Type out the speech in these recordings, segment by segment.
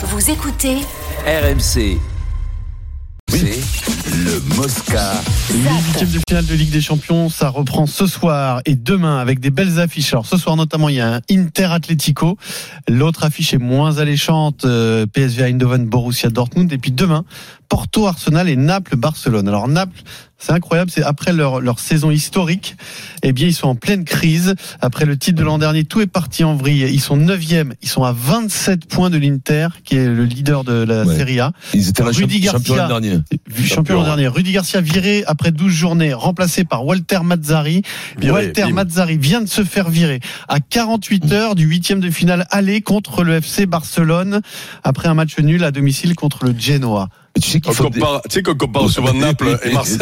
Vous écoutez RMC. Le Mosca. Huitième de finale de Ligue des Champions, ça reprend ce soir et demain avec des belles affiches. Alors ce soir notamment, il y a un Inter Atlético. L'autre affiche est moins alléchante, euh, PSV Eindhoven, Borussia Dortmund. Et puis demain, Porto Arsenal et Naples Barcelone. Alors Naples, c'est incroyable, c'est après leur, leur saison historique, eh bien ils sont en pleine crise. Après le titre de l'an dernier, tout est parti en vrille. Ils sont neuvième, ils sont à 27 points de l'Inter, qui est le leader de la Ouais. Serie A. Ils étaient la Rudy Garcia. l'an Champion l'an dernier. Rudy Garcia viré après 12 journées, remplacé par Walter Mazzari. Viré, Walter. Mazzari vient de se faire virer à 48 heures du huitième de finale aller contre le FC Barcelone après un match nul à domicile contre le Genoa. Tu sais qu'il On faut des- compare, tu sais qu'on compare souvent Naples et Marseille.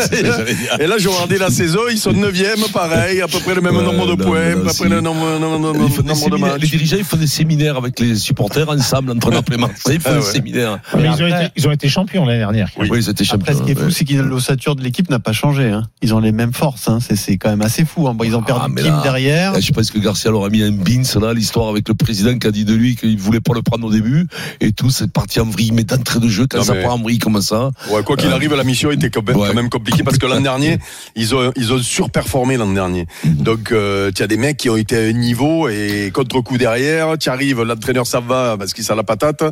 Et là, j'ai regardé la saison, ils sont 9e, pareil, à peu près le même Ouais, nombre de non, points, non, à peu si. près le nombre, nombre- de séminaires. matchs. Les dirigeants, ils font des séminaires avec les supporters ensemble entre Naples et Marseille. Ils font Ah des séminaires. Mais Mais ils, ont été, ils ont été champions l'année dernière. Oui. Oui, ils étaient Après, champions. ce qui est fou, ouais. c'est que l'ossature de l'équipe n'a pas changé. hein. Ils ont les mêmes forces. hein. C'est, c'est quand même assez fou. hein. Bon, ils ont Ah, perdu mais Kim là- derrière. Là, je pense que Garcia leur a mis un bins là, l'histoire avec le président qui a dit de lui qu'il voulait pas le prendre au début et tout, c'est parti en vrille, mais d'entrée de jeu, quand ça part en vrille comme ça. Ouais, quoi qu'il arrive, la mission était quand même, Ouais. même compliquée parce que l'an dernier, ils ont, ils ont surperformé l'an dernier. Mhm. Donc, euh, tu as des mecs qui ont été à un niveau et contre-coup derrière, tu arrives, l'entraîneur ça va parce qu'il sent la patate,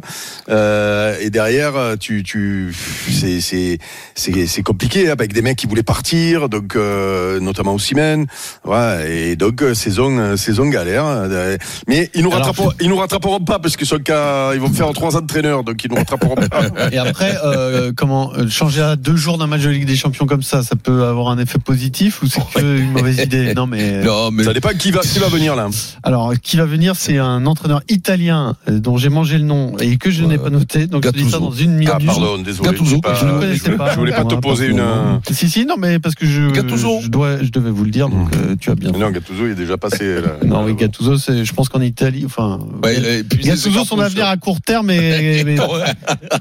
euh, et derrière, tu, tu, c'est, c'est, c'est, c'est compliqué hein, avec des mecs qui voulaient partir, donc, euh, notamment Osimhen, ouais, et donc, euh, saison, euh, saison galère, euh, mais ils nous Alors- rattraperont, ils nous rattraperont pas parce qu'ils sont qu'à, ils vont faire trois entraîneurs, donc ils nous rattraperont pas. Et après, euh, comment euh, changer à deux jours d'un match de Ligue des Champions comme ça, ça peut avoir un effet positif ou c'est que une mauvaise idée? Non, mais Non, mais Ça dépend qui va, qui va venir là. alors qui va venir, c'est un entraîneur italien euh, dont j'ai mangé le nom et que je n'ai pas noté. Donc je dis ça dans une minute. Ah pardon, désolé. Gattuso, pas- je ne connaissais pas. Je voulais pas te poser une. Si si non mais parce que je Gattuso. je dois je devais vous le dire donc euh, tu as bien. Non, Gattuso il est déjà passé. Là. Non oui Gattuso c'est je pense qu'en Italie enfin Ouais, il a épuisé ses Gattuso son avenir à court terme et, mais, Ouais.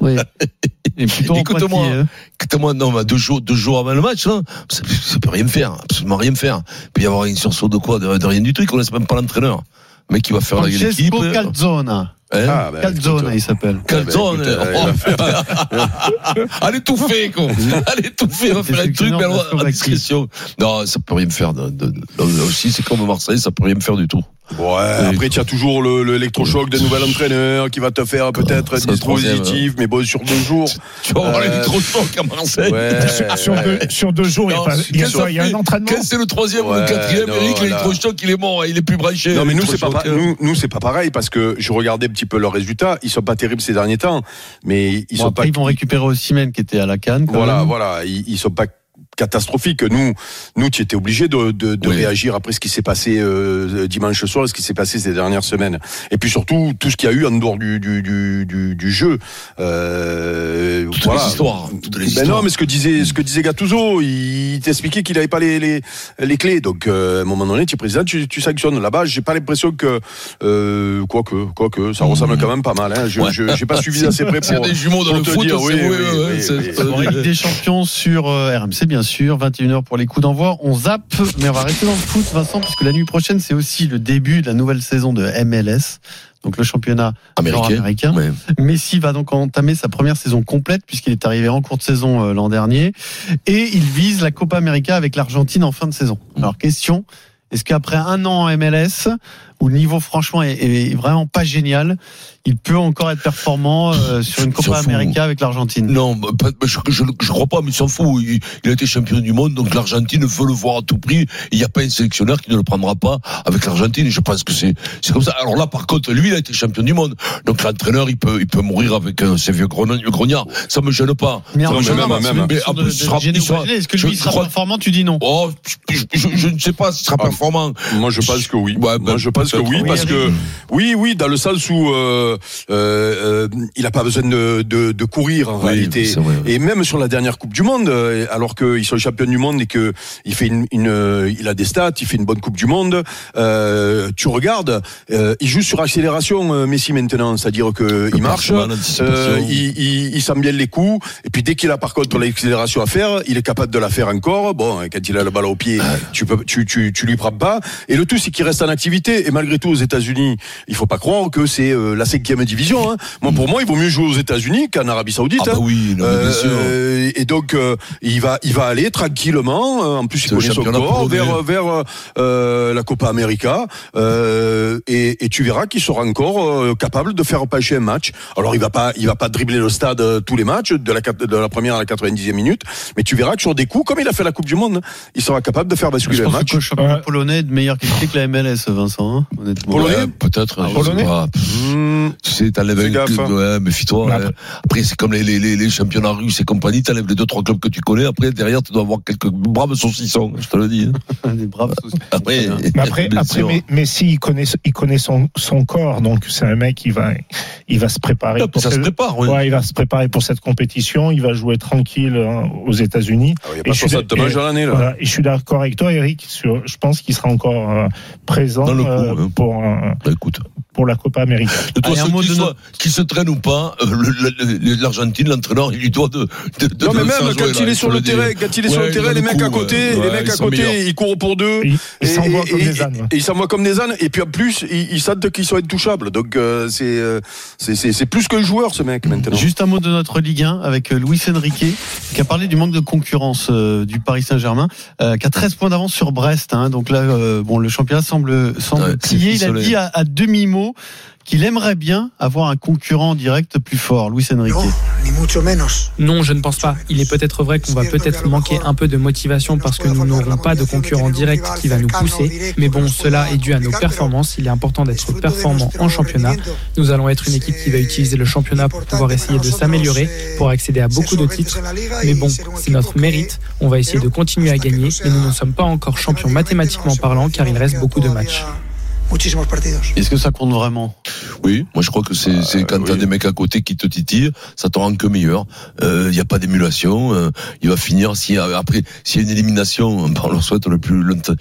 oui. Écoute-moi. Hein. Écoute-moi, non, mais deux jours, deux jours avant le match, là, ça, ça peut rien faire, absolument rien faire. Il peut y avoir une sursaut de quoi, de, de rien du tout, ils connaissent même pas l'entraîneur. Le mec qui va faire la l'équipe. Francesco Calzona. Hein Ah, bah, Calzona écoute, il s'appelle. Calzone. Ben, écoute, euh, Allez tout fait, quoi. Allez tout fait, on va faire un truc, mais à discrétion. Non, ça peut rien me faire. De, de- de- là aussi, c'est comme Marseille, ça peut rien me faire du tout. Ouais, après, tu as toujours le- le- l'électrochoc d'un nouvel entraîneur qui va te faire peut-être troisième, dispositif, mais bon, sur deux jours. Tu vas Euh, chocs à Marseille. Sur, deux, sur deux jours, il y a, un entraînement Quand c'est le troisième ou le quatrième, Eric, l'électrochoc, il est mort, hein, il est plus branché. Non, mais nous, c'est pas, l'électrochoc, pa- hein. nous, nous, c'est pas pareil parce que je regardais un petit peu leurs résultats. Ils sont pas terribles ces derniers temps, mais ils Bon, sont après, pas. ils vont récupérer Osimhen qui était à la canne. quand Voilà, même. voilà, ils, ils sont pas catastrophiques. Nous, nous, tu étais obligé de, de, de Oui. réagir après ce qui s'est passé euh, dimanche soir, et ce qui s'est passé ces dernières semaines. Et puis surtout, tout ce qu'il y a eu en dehors du, du, du, du, du jeu. Euh, Toutes voilà. les histoires. Toutes les Ben histoires. non, mais ce que disait, ce que disait Gattuso, il t'expliquait qu'il n'avait pas les, les, les clés. Donc, euh, à un moment donné, tu es président, tu, tu sanctionnes. Là-bas, j'ai pas l'impression que, euh, quoique, quoique, ça ressemble quand même pas mal. Hein. Je, Ouais. je, j'ai pas suivi d'assez près S'il y a pour. des jumeaux dans pour le te foot, dire, oui, oui, oui, oui, des Champions sur euh, RMC bien sûr, 21h pour les coups d'envoi. On zappe, mais on va rester dans le foot, Vincent, puisque la nuit prochaine c'est aussi le début de la nouvelle saison de MLS, donc le championnat Américain. nord-américain. Ouais. Messi va donc entamer sa première saison complète puisqu'il est arrivé en cours de saison euh, l'an dernier et il vise la Copa América avec l'Argentine en fin de saison. Alors question, est-ce qu'après un an en MLS où le niveau franchement est, est vraiment pas génial, il peut encore être performant euh, sur une Copa. América avec l'Argentine Non, bah, pas- je, je, je crois pas, mais il s'en fout. Il, il a été champion du monde, donc l'Argentine veut le voir à tout prix. Il n'y a pas un sélectionneur qui ne le prendra pas avec l'Argentine. Je pense que c'est comme ça. Alors là, par contre, lui, il a été champion du monde, donc l'entraîneur, il peut il peut mourir avec euh, ses vieux grognards. Ça me gêne pas. Mais mais même, même, même. Mais en plus, il sera- il sera- Est-ce que je- lui il sera crois- performant Tu dis non? Oh, je, je- je ne sais pas s'il sera Ah, performant. Moi, je pense que oui. Ouais, Moi, ben, je pense que oui, oui, parce que oui, oui, dans le sens où euh, euh, euh, il a pas besoin de, de, de courir en Oui, réalité. vrai, oui. Et même sur la dernière Coupe du Monde, euh, alors qu'ils sont champions du monde et que il fait une, une, euh, il a des stats, il fait une bonne Coupe du Monde. Euh, tu regardes, euh, il joue sur accélération Messi maintenant, c'est-à-dire que il marche, euh, il, il, il sent bien les coups. Et puis dès qu'il a par contre l'accélération à faire, il est capable de la faire encore. Bon, quand il a le ballon au pied, tu peux, tu, tu, tu lui prends pas. Et le tout, c'est qu'il reste en activité. Et malgré tout aux États-Unis, il faut pas croire que c'est euh, la cinquième division. Hein. Moi, pour moi, il vaut mieux jouer aux États-Unis qu'en Arabie Saoudite. Ah bah hein. oui, non, bien Euh, sûr. euh, et donc euh, il va il va aller tranquillement. euh, En plus, il le connaît son corps vers vers euh, la Copa América. Euh, et, et tu verras qu'il sera encore euh, capable de faire pêcher un match. Alors il va pas il va pas dribbler le stade euh, tous les matchs de la de la première à la 90e minute, mais tu verras que sur des coups comme il a fait la Coupe du Monde, il sera capable de faire Je basculer un pense match. que le championnat Ouais. polonais est de meilleure qualité que la MLS, Vincent. Hein, honnêtement. Polonais Ouais, peut-être. Ah, sais polonais pas. Hmm. Tu sais, t'enlèves un gaffe, club, hein. ouais, méfie-toi. Mais hein. après- c'est comme les, les, les, les championnats russes et compagnie, t'enlèves les deux, trois clubs que tu connais. Après, derrière, tu dois avoir quelques braves saucissons, je te le dis. hein. Des braves. Après, Mais après, mais, Messi, il connaît, il connaît son, son corps, donc c'est un mec qui va, il va se préparer. Ah, pour ça se cette- prépare, oui. Ouais, il va se préparer pour cette compétition. Il va jouer tranquille hein, aux États-Unis. Ah, Il n'y a Et pas je suis 60 d'ac- matchs à l'année là. Voilà. Et je suis d'accord avec toi, Eric. Sur, je pense qu'il sera encore euh, présent Dans le coup, euh, pour euh, Bah, écoute. Pour la Copa América. De toute Allez, de soit- qu'il se traîne ou pas, euh, le- le- le- l'Argentine, l'entraîneur, il lui doit de. de, de Non mais de même quand il est sur le terrain, quand il est sur le terrain, a les le mecs coup, à côté, ouais. les mecs ils à côté, ils courent pour deux. Il, il Et- s'envoie et- comme des ânes. Ils s'envoient comme des ânes. Et puis en plus, ils, ils sentent qu'ils sont intouchables. Donc euh, c'est euh, c'est plus qu'un joueur ce mec maintenant. Juste un mot de notre Ligue 1 avec Luis Enrique qui a parlé du manque de concurrence du Paris Saint-Germain, qui a 13 points d'avance sur Brest. hein. donc là, bon, le championnat semble semble. Il a dit à, à qu'il aimerait bien avoir un concurrent direct plus fort, Luis Enrique. Non, je ne pense pas. Il est peut-être vrai qu'on va peut-être manquer un peu de motivation parce que nous n'aurons pas de concurrent direct qui va nous pousser. Mais bon, cela est dû à nos performances. Il est important d'être performant en championnat. Nous allons être une équipe qui va utiliser le championnat pour pouvoir essayer de s'améliorer, pour accéder à beaucoup de titres. Mais bon, c'est notre mérite. On va essayer de continuer à gagner. Mais nous ne sommes pas encore champions mathématiquement parlant car il reste beaucoup de matchs. Muchísimos partidos. Est-ce que ça compte vraiment? Oui, moi je crois que c'est c'est quand t'as des mecs à côté qui te titillent, ça te rend que meilleur. Il n'y a pas d'émulation. euh, il va finir si après s'il y a une élimination, on leur souhaite le plus longtemps-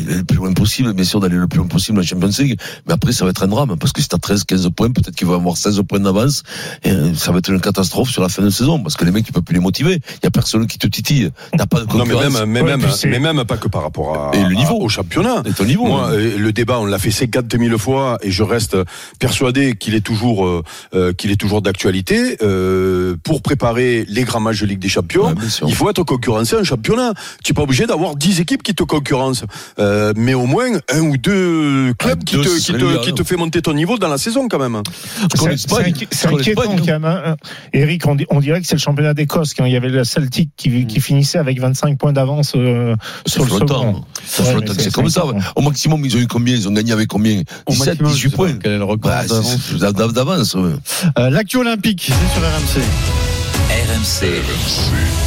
le plus loin possible, bien sûr d'aller le plus loin possible en Champions League. Mais après ça va être un drame parce que si t'as 13, 15 points, peut-être qu'il va avoir 16 points d'avance. Et euh, ça va être une catastrophe sur la fin de saison parce que les mecs tu peux plus les motiver. Il y a personne qui te titille. T'as pas de Non mais concurrence. même mais même mais même pas que par rapport à, Et le niveau. à- au championnat. Et ton niveau. Moi, euh, le débat, on l'a fait 50 000 fois, et je reste persuadé qu'il est toujours, euh, euh, qu'il est toujours d'actualité. Euh, pour préparer les grands matchs de Ligue des Champions, Ouais, il faut être concurrencé en championnat. Tu n'es pas obligé d'avoir 10 équipes qui te concurrencent, euh, mais au moins un ou deux clubs Ah, qui, deux, te, qui, te, qui te fait monter ton niveau dans la saison quand même. C'est- inquiétant quand même. hein. Eric, on, dirait que c'est le championnat d'Écosse quand il y avait le Celtic qui, qui finissait avec 25 points d'avance euh, sur le second. Ça Ouais, c'est comme ça. Au maximum, ils ont eu combien? Ils ont gagné avec combien? Au 17, maximum, je 18 sais pas points. Quel est le record Bah, c'est- d'avance. Euh, L'actu olympique, c'est sur RMC. RMC,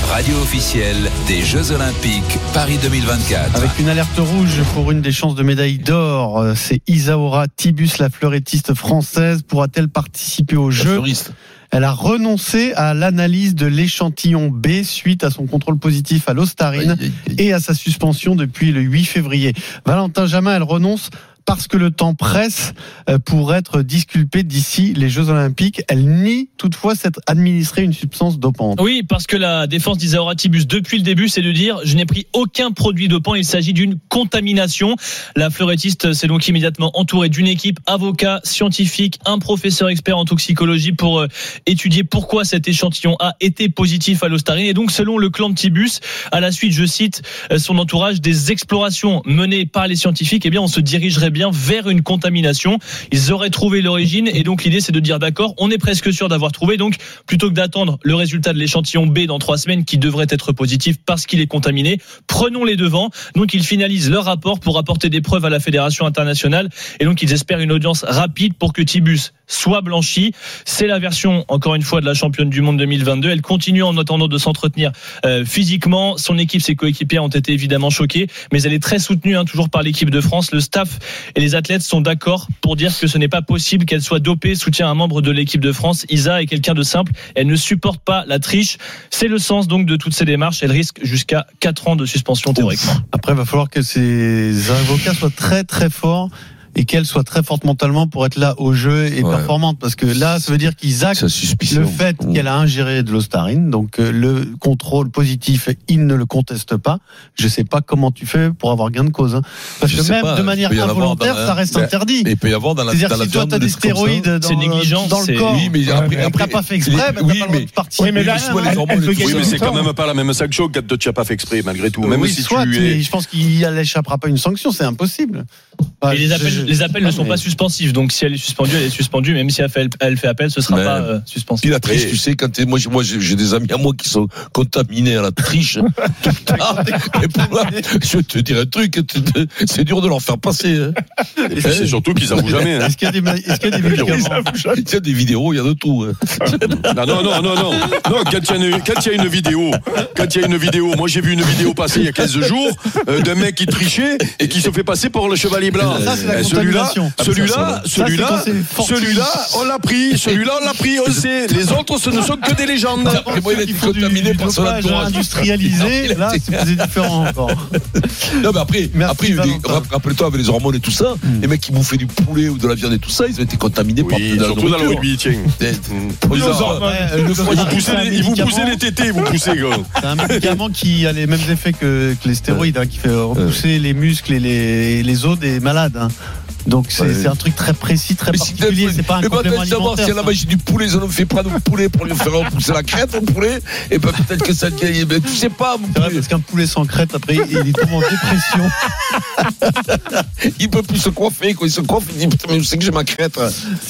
radio officielle des Jeux Olympiques Paris 2024. Avec une alerte rouge pour une des chances de médaille d'or, euh, c'est Isaora Tibus, la fleurettiste française. Pourra-t-elle participer aux La Jeux fleuriste. Elle a renoncé à l'analyse de l'échantillon B suite à son contrôle positif à l'ostarine et à sa suspension depuis le 8 février. Valentin Jamin, elle renonce parce que le temps presse euh, pour être disculpée d'ici les Jeux Olympiques. Elle nie toutefois s'être administré une substance dopante. Oui, parce que la défense d'Isaora Tibus depuis le début, c'est de dire je n'ai pris aucun produit dopant, il s'agit d'une contamination. La fleurettiste s'est donc immédiatement entourée d'une équipe, avocat, scientifique, un professeur expert en toxicologie pour euh, étudier pourquoi cet échantillon a été positif à l'ostarine. Et donc, selon le clan de Tibus, à la suite, je cite euh, son entourage, des explorations menées par les scientifiques, eh bien, on se dirigerait bien vers une contamination. Ils auraient trouvé l'origine et donc l'idée c'est de dire d'accord, on est presque sûr d'avoir trouvé. Donc plutôt que d'attendre le résultat de l'échantillon B dans trois semaines qui devrait être positif parce qu'il est contaminé, prenons les devants. Donc ils finalisent leur rapport pour apporter des preuves à la fédération internationale et donc ils espèrent une audience rapide pour que Tibus soit blanchi. C'est la version encore une fois de la championne du monde 2022. Elle continue en attendant de s'entretenir euh, physiquement. Son équipe, ses coéquipiers ont été évidemment choqués, mais elle est très soutenue hein, toujours par l'équipe de France. Le staff et les athlètes sont d'accord pour dire que ce n'est pas possible qu'elle soit dopée, soutient un membre de l'équipe de France. Isa est quelqu'un de simple, elle ne supporte pas la triche. C'est le sens donc de toutes ces démarches. Elle risque jusqu'à 4 ans de suspension théoriquement. Après, il va falloir que ces avocats soient très très forts et qu'elle soit très forte mentalement pour être là au jeu et Ouais. performante. Parce que là, ça veut dire qu'ils actent le fait qu'elle a ingéré de l'ostarine, donc euh, le contrôle positif, il ne le conteste pas. Je sais pas comment tu fais pour avoir gain de cause. hein. Parce Je que même pas, de manière involontaire, la- ça reste Mais- interdit. Mais il peut y avoir dans la, C'est-à-dire dans la si toi viande t'as des stéroïdes dans, C'est négligent, dans le corps, Oui, mais après, que après, t'as pas fait exprès, les- bah, oui, mais-. Oui, mais là, Oui, mais c'est quand même pas la même sanction quand tu n'as pas fait exprès, malgré tout. Même si tu je pense qu'il n'échappera pas une sanction, c'est impossible. Et les je- appels, je- les appels ne sont mais- pas suspensifs. Donc si elle est suspendue, elle est suspendue. Même si elle fait, elle fait appel, ce sera Mais- pas euh, suspensif. Puis la triche, tu sais, quand t'es, moi, j'ai- moi, j'ai des amis à moi qui sont contaminés à la triche. tout le temps. Et pour là, je te dirais un truc, c'est dur de leur faire passer. hein. Et puis c'est surtout qu'ils avouent jamais. hein. Est-ce qu'il y a des, ma- est-ce qu'il y a des médicaments Il y a des vidéos, il y a de tout. hein. Non, non, non, non, non. Non, quand il y, a une- quand il y a une vidéo, quand il y a une vidéo, moi j'ai vu une vidéo passer il y a 15 jours euh, d'un mec qui trichait et qui se fait passer pour le chevalier blanc. Ça, celui-là, celui-là, celui-là, celui-là, on l'a pris, celui-là, on l'a pris, on le sait. Les autres, ce ne sont que des légendes. Après, moi, il du- contaminé par son entourage. industrialisé, là, c'est différent encore. Non, mais après, après, rappelle-toi, avec les hormones et tout ça, Hmm. les mecs qui bouffaient du poulet ou de la viande et tout ça, ils ont été contaminés par surtout dans le rugby, tiens. Des- Mm. Ils vous un les- tétés, vous poussez, gros. C'est un médicament qui a les mêmes effets que, les stéroïdes, hein, qui fait repousser les muscles et les, les os des malades. Hein. Donc c'est Ouais. un truc très précis, très Mais si particulier. C'est pas un bah, complément alimentaire. si à la magie du poulet, ils en ont fait prendre au poulet pour lui faire repousser la crête au poulet, et ben peut-être que ça. Ben, tu sais pas, mon C'est vrai parce qu'un poulet sans crête, après, il tombe en dépression. il peut plus se coiffer, quoi. Il se coiffe, il dit putain, mais je sais que j'ai ma crête.